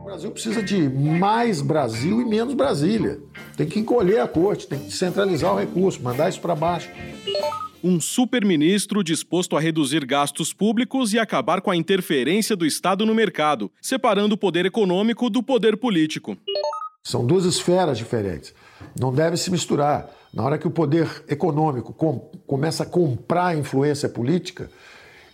O Brasil precisa de mais Brasil e menos Brasília. Tem que encolher a corte, tem que centralizar o recurso, mandar isso para baixo. Um superministro disposto a reduzir gastos públicos e acabar com a interferência do Estado no mercado, separando o poder econômico do poder político. São duas esferas diferentes. Não deve se misturar. Na hora que o poder econômico com, começa a comprar influência política,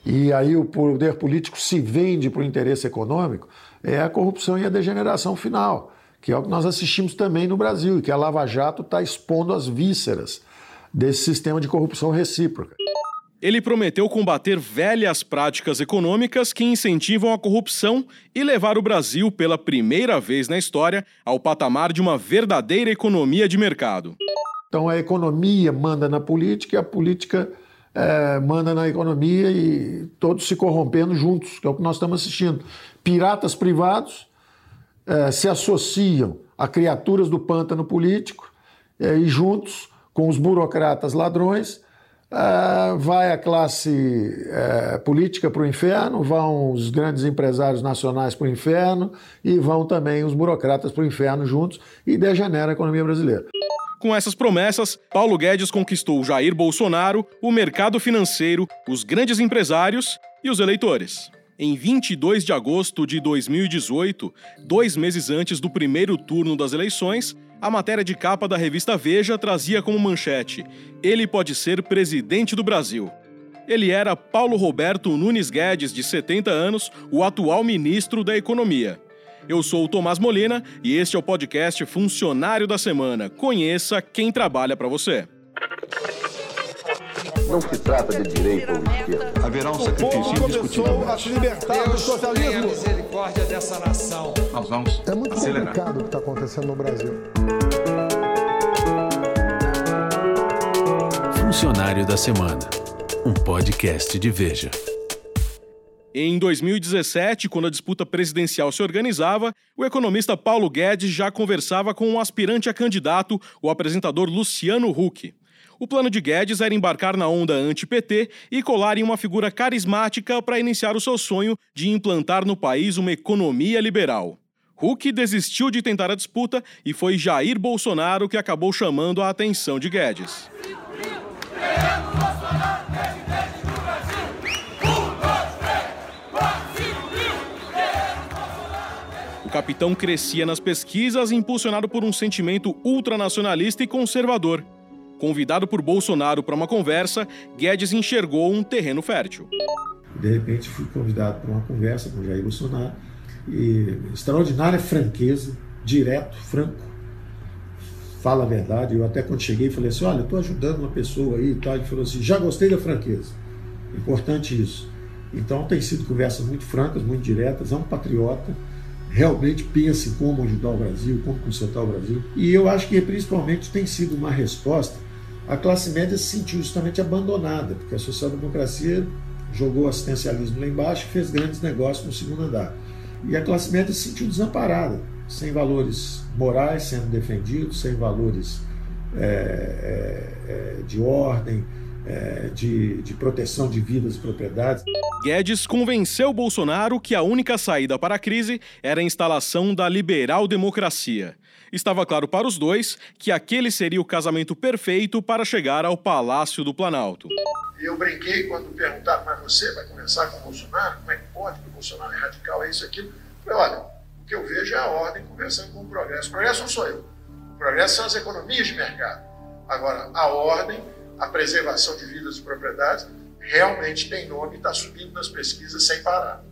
e aí o poder político se vende para o interesse econômico, é a corrupção e a degeneração final, que é o que nós assistimos também no Brasil, e que a Lava Jato está expondo as vísceras desse sistema de corrupção recíproca. Ele prometeu combater velhas práticas econômicas que incentivam a corrupção e levar o Brasil, pela primeira vez na história, ao patamar de uma verdadeira economia de mercado. Então a economia manda na política e a política é, manda na economia e todos se corrompendo juntos, que é o que nós estamos assistindo. Piratas privados é, se associam a criaturas do pântano político é, e juntos com os burocratas ladrões é, vai a classe é, política para o inferno, vão os grandes empresários nacionais para o inferno e vão também os burocratas para o inferno juntos e degenera a economia brasileira. Com essas promessas, Paulo Guedes conquistou Jair Bolsonaro, o mercado financeiro, os grandes empresários e os eleitores. Em 22 de agosto de 2018, dois meses antes do primeiro turno das eleições, a matéria de capa da revista Veja trazia como manchete: Ele pode ser presidente do Brasil. Ele era Paulo Roberto Nunes Guedes, de 70 anos, o atual ministro da Economia. Eu sou o Tomás Molina e este é o podcast Funcionário da Semana. Conheça quem trabalha para você. Não se trata de direita ou esquerda. Haverá um sacrifício indiscutível. a se libertar do socialismo. a misericórdia dessa nação. Nós vamos É muito acelerar. complicado o que está acontecendo no Brasil. Funcionário da Semana, um podcast de Veja. Em 2017, quando a disputa presidencial se organizava, o economista Paulo Guedes já conversava com um aspirante a candidato, o apresentador Luciano Huck. O plano de Guedes era embarcar na onda anti-PT e colar em uma figura carismática para iniciar o seu sonho de implantar no país uma economia liberal. Huck desistiu de tentar a disputa e foi Jair Bolsonaro que acabou chamando a atenção de Guedes. Capitão crescia nas pesquisas, impulsionado por um sentimento ultranacionalista e conservador. Convidado por Bolsonaro para uma conversa, Guedes enxergou um terreno fértil. De repente fui convidado para uma conversa com Jair Bolsonaro e extraordinária franqueza, direto, franco, fala a verdade. Eu até quando cheguei falei assim, olha, estou ajudando uma pessoa aí e tal. Ele falou assim, já gostei da franqueza. Importante isso. Então tem sido conversas muito francas, muito diretas, é um patriota, realmente pensa em como ajudar o Brasil, como consertar o Brasil. E eu acho que principalmente tem sido uma resposta. A classe média se sentiu justamente abandonada, porque a social-democracia jogou assistencialismo lá embaixo e fez grandes negócios no segundo andar. E a classe média se sentiu desamparada, sem valores morais sendo defendidos, sem valores é, é, de ordem, é, de, de proteção de vidas e propriedades. Guedes convenceu Bolsonaro que a única saída para a crise era a instalação da liberal democracia. Estava claro para os dois que aquele seria o casamento perfeito para chegar ao Palácio do Planalto. Eu brinquei quando perguntaram, mas você vai conversar com o Bolsonaro? Como é que pode? Porque o Bolsonaro é radical, é isso, aquilo. Eu falei, olha, o que eu vejo é a ordem conversando com o progresso. O progresso não sou eu. O progresso são as economias de mercado. Agora, a ordem, a preservação de vidas e propriedades, realmente tem nome e está subindo nas pesquisas sem parar.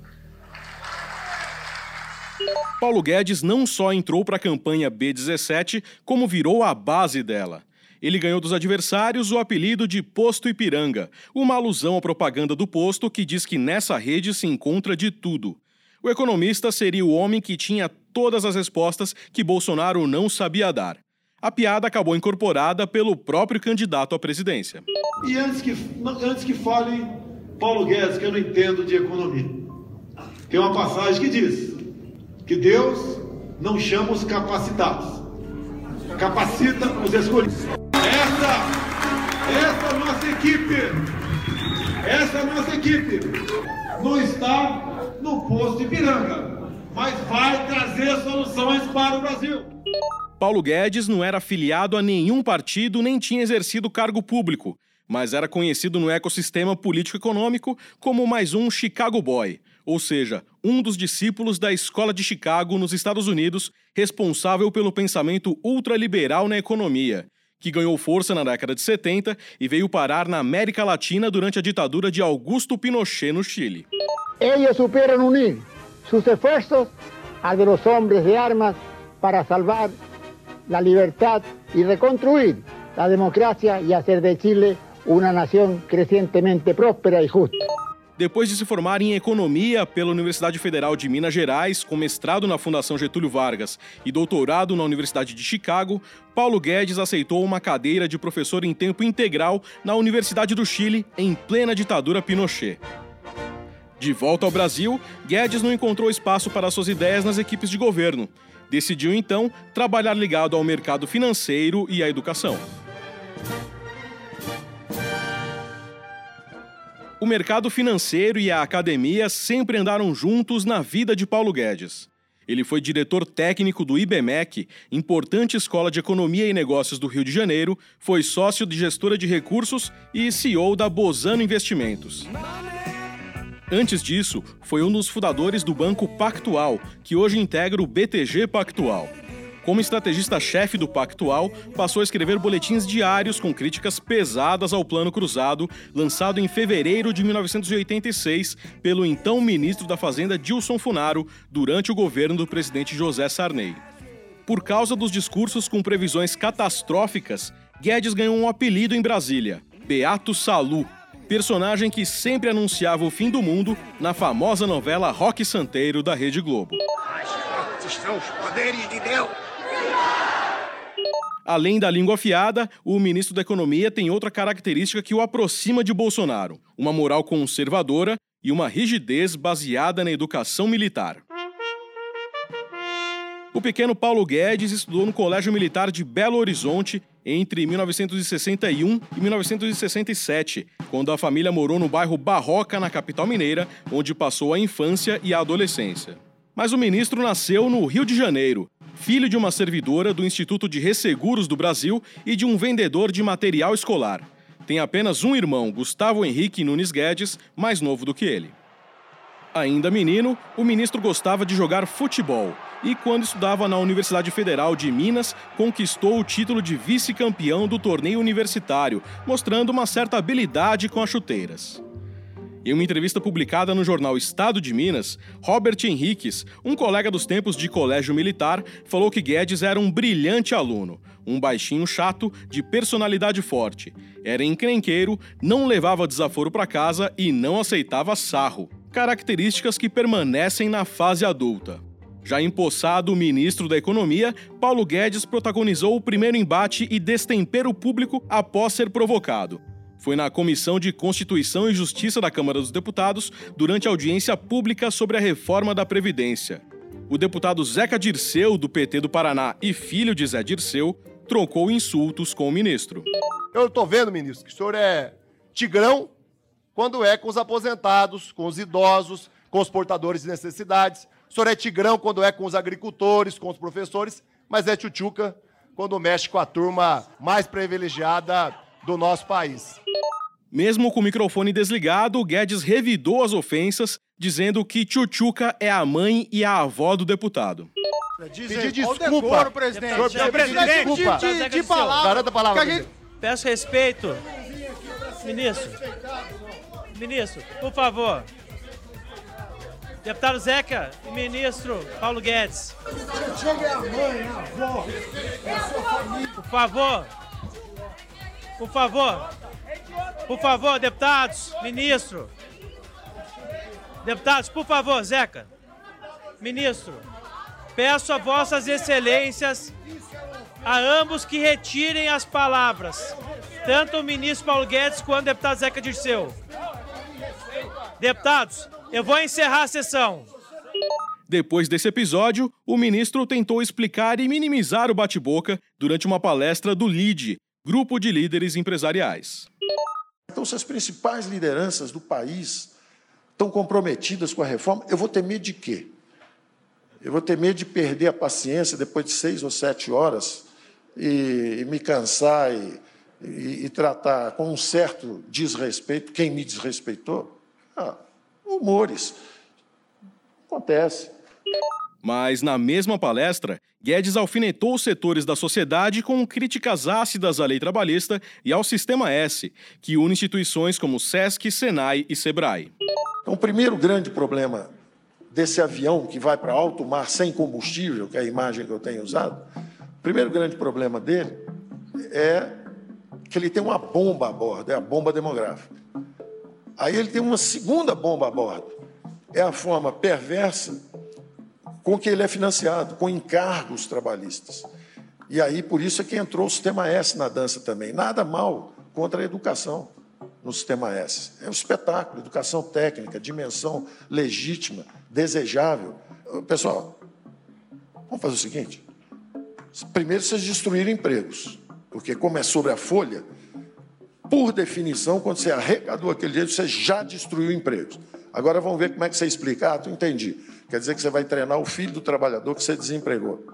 Paulo Guedes não só entrou para a campanha B17, como virou a base dela. Ele ganhou dos adversários o apelido de Posto Ipiranga, uma alusão à propaganda do posto que diz que nessa rede se encontra de tudo. O economista seria o homem que tinha todas as respostas que Bolsonaro não sabia dar. A piada acabou incorporada pelo próprio candidato à presidência. E antes que, antes que falem Paulo Guedes, que eu não entendo de economia, tem uma passagem que diz que Deus não chama os capacitados, capacita os escolhidos. Essa, essa nossa equipe, essa nossa equipe não está no posto Ipiranga, mas vai trazer soluções para o Brasil. Paulo Guedes não era afiliado a nenhum partido nem tinha exercido cargo público, mas era conhecido no ecossistema político-econômico como mais um Chicago Boy, ou seja, um dos discípulos da Escola de Chicago nos Estados Unidos, responsável pelo pensamento ultraliberal na economia, que ganhou força na década de 70 e veio parar na América Latina durante a ditadura de Augusto Pinochet no Chile. Eles superam unir seus esforços a de los hombres de armas para salvar a liberdade e reconstruir a democracia e fazer de Chile uma nação crescentemente próspera e justa. Depois de se formar em economia pela Universidade Federal de Minas Gerais, com mestrado na Fundação Getúlio Vargas e doutorado na Universidade de Chicago, Paulo Guedes aceitou uma cadeira de professor em tempo integral na Universidade do Chile, em plena ditadura Pinochet. De volta ao Brasil, Guedes não encontrou espaço para suas ideias nas equipes de governo. Decidiu então trabalhar ligado ao mercado financeiro e à educação. O mercado financeiro e a academia sempre andaram juntos na vida de Paulo Guedes. Ele foi diretor técnico do IBMEC, importante escola de economia e negócios do Rio de Janeiro, foi sócio de gestora de recursos e CEO da Bozano Investimentos. Antes disso, foi um dos fundadores do Banco Pactual, que hoje integra o BTG Pactual. Como estrategista-chefe do Pactual, passou a escrever boletins diários com críticas pesadas ao Plano Cruzado, lançado em fevereiro de 1986 pelo então ministro da Fazenda Dilson Funaro, durante o governo do presidente José Sarney. Por causa dos discursos com previsões catastróficas, Guedes ganhou um apelido em Brasília: Beato Salu, personagem que sempre anunciava o fim do mundo na famosa novela Rock Santeiro da Rede Globo. São os poderes de Deus! Além da língua afiada, o ministro da Economia tem outra característica que o aproxima de Bolsonaro: uma moral conservadora e uma rigidez baseada na educação militar. O pequeno Paulo Guedes estudou no Colégio Militar de Belo Horizonte entre 1961 e 1967, quando a família morou no bairro Barroca, na capital mineira, onde passou a infância e a adolescência. Mas o ministro nasceu no Rio de Janeiro, filho de uma servidora do Instituto de Resseguros do Brasil e de um vendedor de material escolar. Tem apenas um irmão, Gustavo Henrique Nunes Guedes, mais novo do que ele. Ainda menino, o ministro gostava de jogar futebol e, quando estudava na Universidade Federal de Minas, conquistou o título de vice-campeão do torneio universitário, mostrando uma certa habilidade com as chuteiras. Em uma entrevista publicada no jornal Estado de Minas, Robert Henriques, um colega dos tempos de colégio militar, falou que Guedes era um brilhante aluno, um baixinho chato, de personalidade forte. Era encrenqueiro, não levava desaforo para casa e não aceitava sarro. Características que permanecem na fase adulta. Já empossado ministro da Economia, Paulo Guedes protagonizou o primeiro embate e destempero público após ser provocado foi na Comissão de Constituição e Justiça da Câmara dos Deputados durante a audiência pública sobre a reforma da Previdência. O deputado Zeca Dirceu, do PT do Paraná e filho de Zé Dirceu, trocou insultos com o ministro. Eu estou vendo, ministro, que o senhor é tigrão quando é com os aposentados, com os idosos, com os portadores de necessidades. O senhor é tigrão quando é com os agricultores, com os professores, mas é tchutchuca quando mexe com a turma mais privilegiada do nosso país. Mesmo com o microfone desligado, Guedes revidou as ofensas, dizendo que Tchutchuca é a mãe e a avó do deputado. Pedir desculpa, presidente. Senhor, presidente, desculpa. De, de, de palavra. Garanta a palavra. Gente... Peço respeito. Ministro. Ministro, por favor. Deputado Zeca e ministro Paulo Guedes. Chega a mãe, a avó, a sua família. Por favor. Por favor. Por favor, deputados, ministro. Deputados, por favor, Zeca. Ministro, peço a vossas excelências, a ambos que retirem as palavras, tanto o ministro Paulo Guedes quanto o deputado Zeca Dirceu. Deputados, eu vou encerrar a sessão. Depois desse episódio, o ministro tentou explicar e minimizar o bate-boca durante uma palestra do LIDE, Grupo de Líderes Empresariais. Então, se as principais lideranças do país tão comprometidas com a reforma, eu vou ter medo de quê? Eu vou ter medo de perder a paciência depois de seis ou sete horas e, e me cansar e, e, e, tratar com um certo desrespeito quem me desrespeitou? Ah, humores. Acontece. Mas, na mesma palestra, Guedes alfinetou os setores da sociedade com críticas ácidas à lei trabalhista e ao Sistema S, que une instituições como SESC, SENAI e SEBRAE. Então, o primeiro grande problema desse avião que vai para alto mar sem combustível, que é a imagem que eu tenho usado, o primeiro grande problema dele é que ele tem uma bomba a bordo, é a bomba demográfica. Aí ele tem uma segunda bomba a bordo, é a forma perversa com que ele é financiado, com encargos trabalhistas. E aí, por isso é que entrou o sistema S na dança também. Nada mal contra a educação no sistema S. É um espetáculo, educação técnica, dimensão legítima, desejável. Pessoal, vamos fazer o seguinte: primeiro vocês destruíram empregos, porque como é sobre a folha, por definição, quando você arrecadou aquele dinheiro, você já destruiu empregos. Agora vamos ver como é que você explica. Ah, tu entendi. Quer dizer que você vai treinar o filho do trabalhador que você desempregou.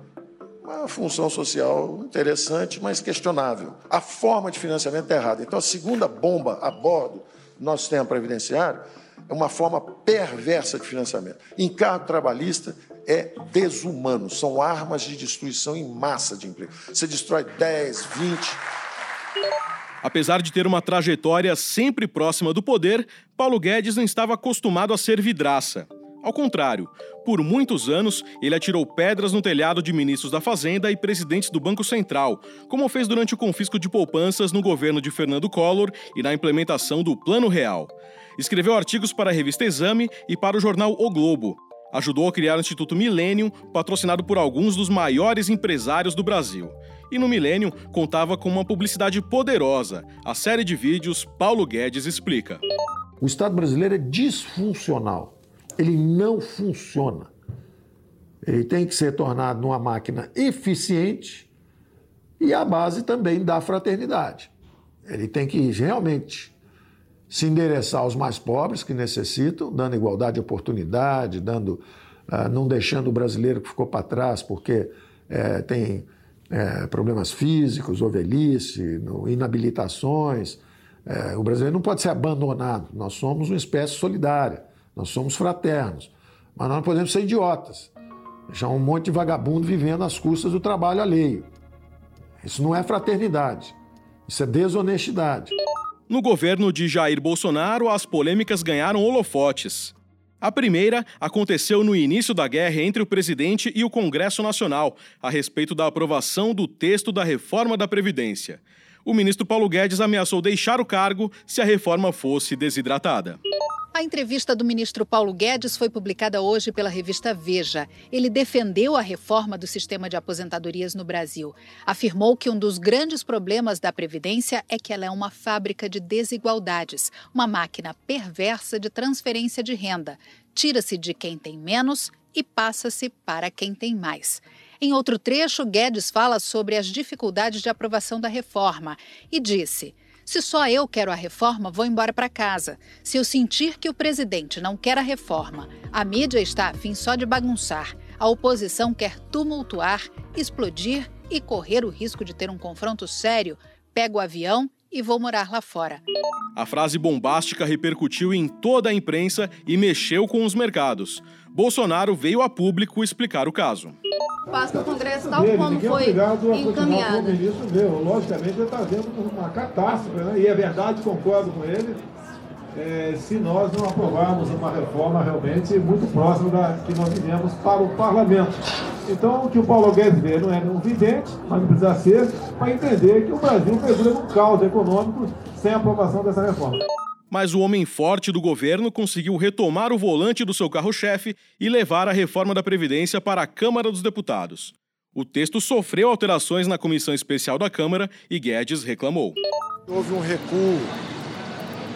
Uma função social interessante, mas questionável. A forma de financiamento é errada. Então, a segunda bomba a bordo do nosso sistema previdenciário é uma forma perversa de financiamento. Encargo trabalhista é desumano, são armas de destruição em massa de emprego. Você destrói 10, 20. Apesar de ter uma trajetória sempre próxima do poder, Paulo Guedes não estava acostumado a ser vidraça. Ao contrário, por muitos anos ele atirou pedras no telhado de ministros da Fazenda e presidentes do Banco Central, como fez durante o confisco de poupanças no governo de Fernando Collor e na implementação do Plano Real. Escreveu artigos para a revista Exame e para o jornal O Globo. Ajudou a criar o Instituto Millennium, patrocinado por alguns dos maiores empresários do Brasil. E no Millennium contava com uma publicidade poderosa. A série de vídeos Paulo Guedes explica. O Estado brasileiro é disfuncional ele não funciona. Ele tem que ser tornado uma máquina eficiente e a base também da fraternidade. Ele tem que realmente se endereçar aos mais pobres que necessitam, dando igualdade de oportunidade, dando, uh, não deixando o brasileiro que ficou para trás porque é, tem é, problemas físicos ou velhice, inabilitações. É, o brasileiro não pode ser abandonado. Nós somos uma espécie solidária. Nós somos fraternos. Mas nós não podemos ser idiotas. Deixar um monte de vagabundo vivendo às custas do trabalho alheio. Isso não é fraternidade. Isso é desonestidade. No governo de Jair Bolsonaro, as polêmicas ganharam holofotes. A primeira aconteceu no início da guerra entre o presidente e o Congresso Nacional, a respeito da aprovação do texto da reforma da Previdência. O ministro Paulo Guedes ameaçou deixar o cargo se a reforma fosse desidratada. A entrevista do ministro Paulo Guedes foi publicada hoje pela revista Veja. Ele defendeu a reforma do sistema de aposentadorias no Brasil. Afirmou que um dos grandes problemas da Previdência é que ela é uma fábrica de desigualdades, uma máquina perversa de transferência de renda. Tira-se de quem tem menos e passa-se para quem tem mais. Em outro trecho, Guedes fala sobre as dificuldades de aprovação da reforma e disse. Se só eu quero a reforma, vou embora para casa. Se eu sentir que o presidente não quer a reforma, a mídia está afim só de bagunçar, a oposição quer tumultuar, explodir e correr o risco de ter um confronto sério, pego o avião e vou morar lá fora. A frase bombástica repercutiu em toda a imprensa e mexeu com os mercados. Bolsonaro veio a público explicar o caso passa no Congresso tal como foi encaminhado. O ministro veio. Logicamente, ele está vendo uma catástrofe, né? e é verdade, concordo com ele, é, se nós não aprovarmos uma reforma realmente muito próxima da que nós vivemos para o parlamento. Então, o que o Paulo Guedes vê não é um vidente, mas não precisa ser, para entender que o Brasil mergulha num caos econômico sem aprovação dessa reforma mas o homem forte do governo conseguiu retomar o volante do seu carro-chefe e levar a reforma da Previdência para a Câmara dos Deputados. O texto sofreu alterações na comissão especial da Câmara e Guedes reclamou. Houve um recuo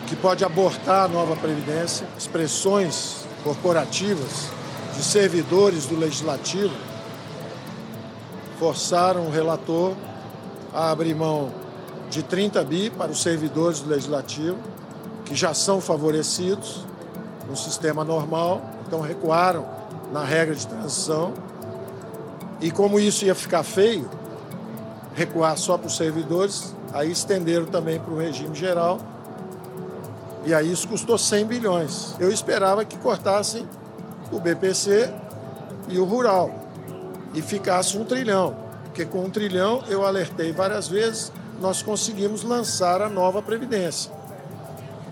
que pode abortar a nova Previdência, expressões corporativas de servidores do Legislativo forçaram o relator a abrir mão de 30 bi para os servidores do Legislativo que já são favorecidos um sistema normal, então recuaram na regra de transição. E como isso ia ficar feio, recuar só para os servidores, aí estenderam também para o regime geral. E aí isso custou 100 bilhões. Eu esperava que cortassem o BPC e o rural e ficasse um trilhão, porque com um trilhão eu alertei várias vezes, nós conseguimos lançar a nova Previdência,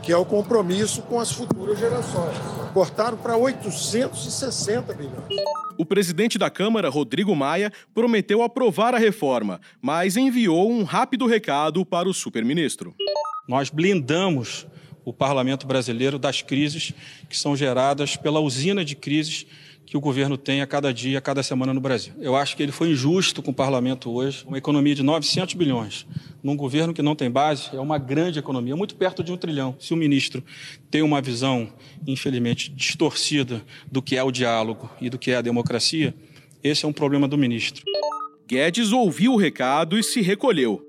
que é o compromisso com as futuras gerações. Cortaram para 860 bilhões. O presidente da Câmara, Rodrigo Maia, prometeu aprovar a reforma, mas enviou um rápido recado para o superministro. Nós blindamos o parlamento brasileiro das crises que são geradas pela usina de crises que o governo tem a cada dia, a cada semana no Brasil. Eu acho que ele foi injusto com o parlamento hoje. Uma economia de 900 bilhões, num governo que não tem base, é uma grande economia, muito perto de um trilhão. Se o ministro tem uma visão, infelizmente, distorcida do que é o diálogo e do que é a democracia, esse é um problema do ministro. Guedes ouviu o recado e se recolheu.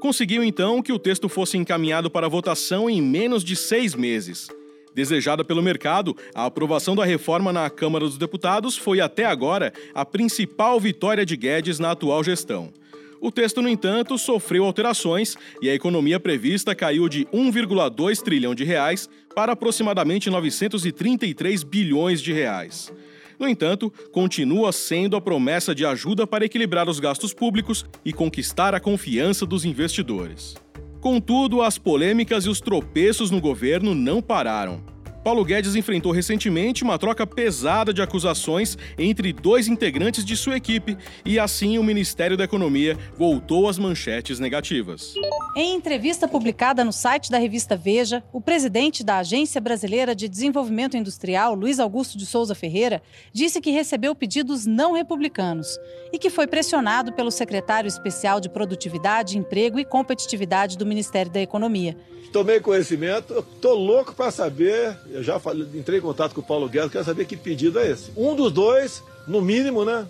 Conseguiu então que o texto fosse encaminhado para votação em menos de seis meses. Desejada pelo mercado, a aprovação da reforma na Câmara dos Deputados foi até agora a principal vitória de Guedes na atual gestão. O texto, no entanto, sofreu alterações e a economia prevista caiu de 1,2 trilhão de reais para aproximadamente 933 bilhões de reais. No entanto, continua sendo a promessa de ajuda para equilibrar os gastos públicos e conquistar a confiança dos investidores. Contudo, as polêmicas e os tropeços no governo não pararam. Paulo Guedes enfrentou recentemente uma troca pesada de acusações entre dois integrantes de sua equipe e assim o Ministério da Economia voltou às manchetes negativas. Em entrevista publicada no site da revista Veja, o presidente da Agência Brasileira de Desenvolvimento Industrial, Luiz Augusto de Souza Ferreira, disse que recebeu pedidos não republicanos e que foi pressionado pelo secretário especial de Produtividade, Emprego e Competitividade do Ministério da Economia. Tomei conhecimento, estou louco para saber eu já falei, entrei em contato com o Paulo Guedes, quero saber que pedido é esse. Um dos dois, no mínimo, né,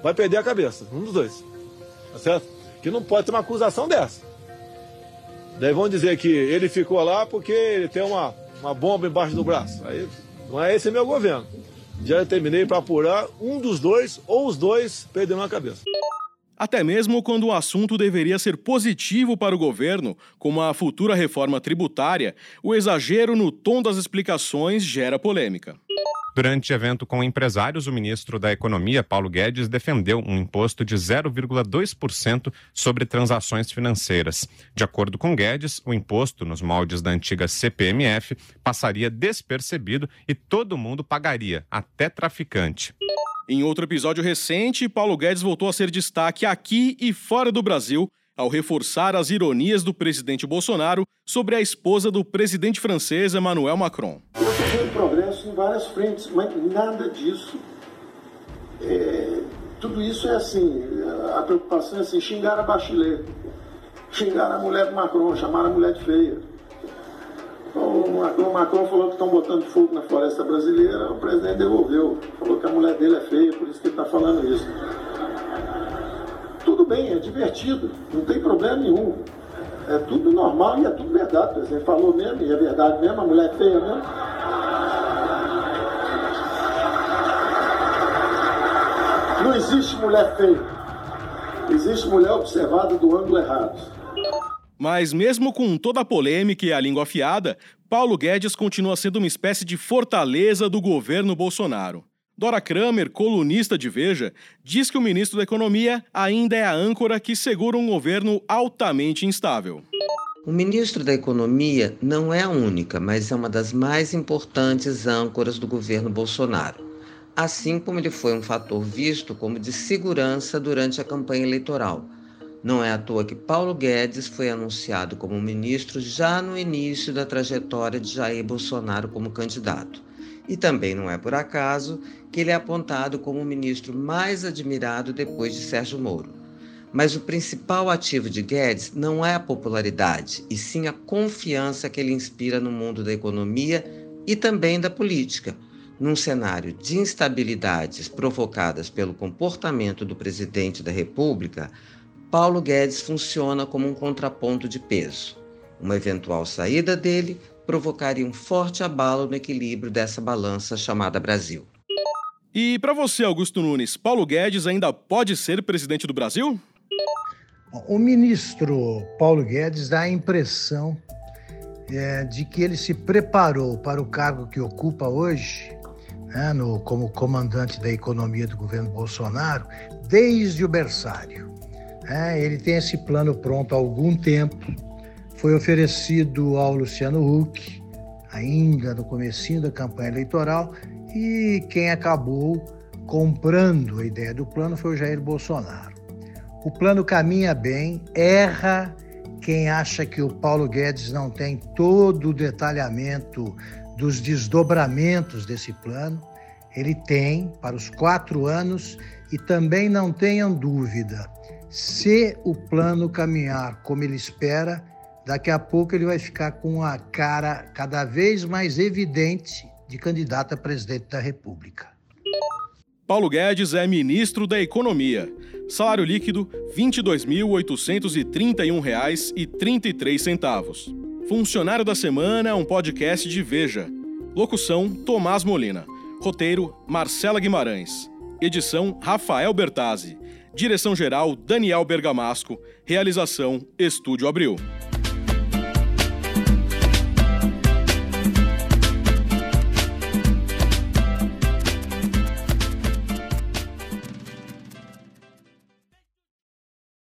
vai perder a cabeça. Um dos dois. Tá certo? Que não pode ter uma acusação dessa. Daí vão dizer que ele ficou lá porque ele tem uma, uma bomba embaixo do braço. Aí não é esse meu governo. Já terminei para apurar um dos dois ou os dois perderam a cabeça até mesmo quando o assunto deveria ser positivo para o governo, como a futura reforma tributária, o exagero no tom das explicações gera polêmica. Durante evento com empresários, o ministro da Economia, Paulo Guedes, defendeu um imposto de 0,2% sobre transações financeiras. De acordo com Guedes, o imposto, nos moldes da antiga CPMF, passaria despercebido e todo mundo pagaria, até traficante. Em outro episódio recente, Paulo Guedes voltou a ser destaque aqui e fora do Brasil ao reforçar as ironias do presidente Bolsonaro sobre a esposa do presidente francês Emmanuel Macron. Houve progresso em várias frentes, mas nada disso. É, tudo isso é assim, a preocupação é assim, xingar a Bachelet, xingar a mulher do Macron, chamar a mulher de feia. O Macron, falou que estão botando fogo na floresta brasileira, o presidente devolveu. Falou que a mulher dele é feia, por isso que ele está falando isso. Tudo bem, é divertido, não tem problema nenhum. É tudo normal e é tudo verdade. O presidente falou mesmo, e é verdade mesmo, a mulher é feia mesmo. Não existe mulher feia. Existe mulher observada do ângulo errado. Mas, mesmo com toda a polêmica e a língua afiada, Paulo Guedes continua sendo uma espécie de fortaleza do governo Bolsonaro. Dora Kramer, colunista de Veja, diz que o ministro da Economia ainda é a âncora que segura um governo altamente instável. O ministro da Economia não é a única, mas é uma das mais importantes âncoras do governo Bolsonaro. Assim como ele foi um fator visto como de segurança durante a campanha eleitoral não é à toa que Paulo Guedes foi anunciado como ministro já no início da trajetória de Jair Bolsonaro como candidato. E também não é por acaso que ele é apontado como o ministro mais admirado depois de Sérgio Moro. Mas o principal ativo de Guedes não é a popularidade, e sim a confiança que ele inspira no mundo da economia e também da política. Num cenário de instabilidades provocadas pelo comportamento do presidente da República, Paulo Guedes funciona como um contraponto de peso. Uma eventual saída dele provocaria um forte abalo no equilíbrio dessa balança chamada Brasil. E para você, Augusto Nunes, Paulo Guedes ainda pode ser presidente do Brasil? O ministro Paulo Guedes dá a impressão é, de que ele se preparou para o cargo que ocupa hoje, né, no, como comandante da economia do governo Bolsonaro, desde o berçário. É, ele tem esse plano pronto há algum tempo, foi oferecido ao Luciano Huck, ainda no comecinho da campanha eleitoral, e quem acabou comprando a ideia do plano foi o Jair Bolsonaro. O plano caminha bem, erra quem acha que o Paulo Guedes não tem todo o detalhamento dos desdobramentos desse plano. Ele tem para os quatro anos e também não tenham dúvida, se o plano caminhar como ele espera, daqui a pouco ele vai ficar com a cara cada vez mais evidente de candidato a presidente da República. Paulo Guedes é ministro da Economia. Salário líquido R$ 22.831,33. Funcionário da Semana é um podcast de Veja. Locução: Tomás Molina. Roteiro: Marcela Guimarães. Edição: Rafael Bertazzi. Direção-geral: Daniel Bergamasco. Realização: Estúdio Abril.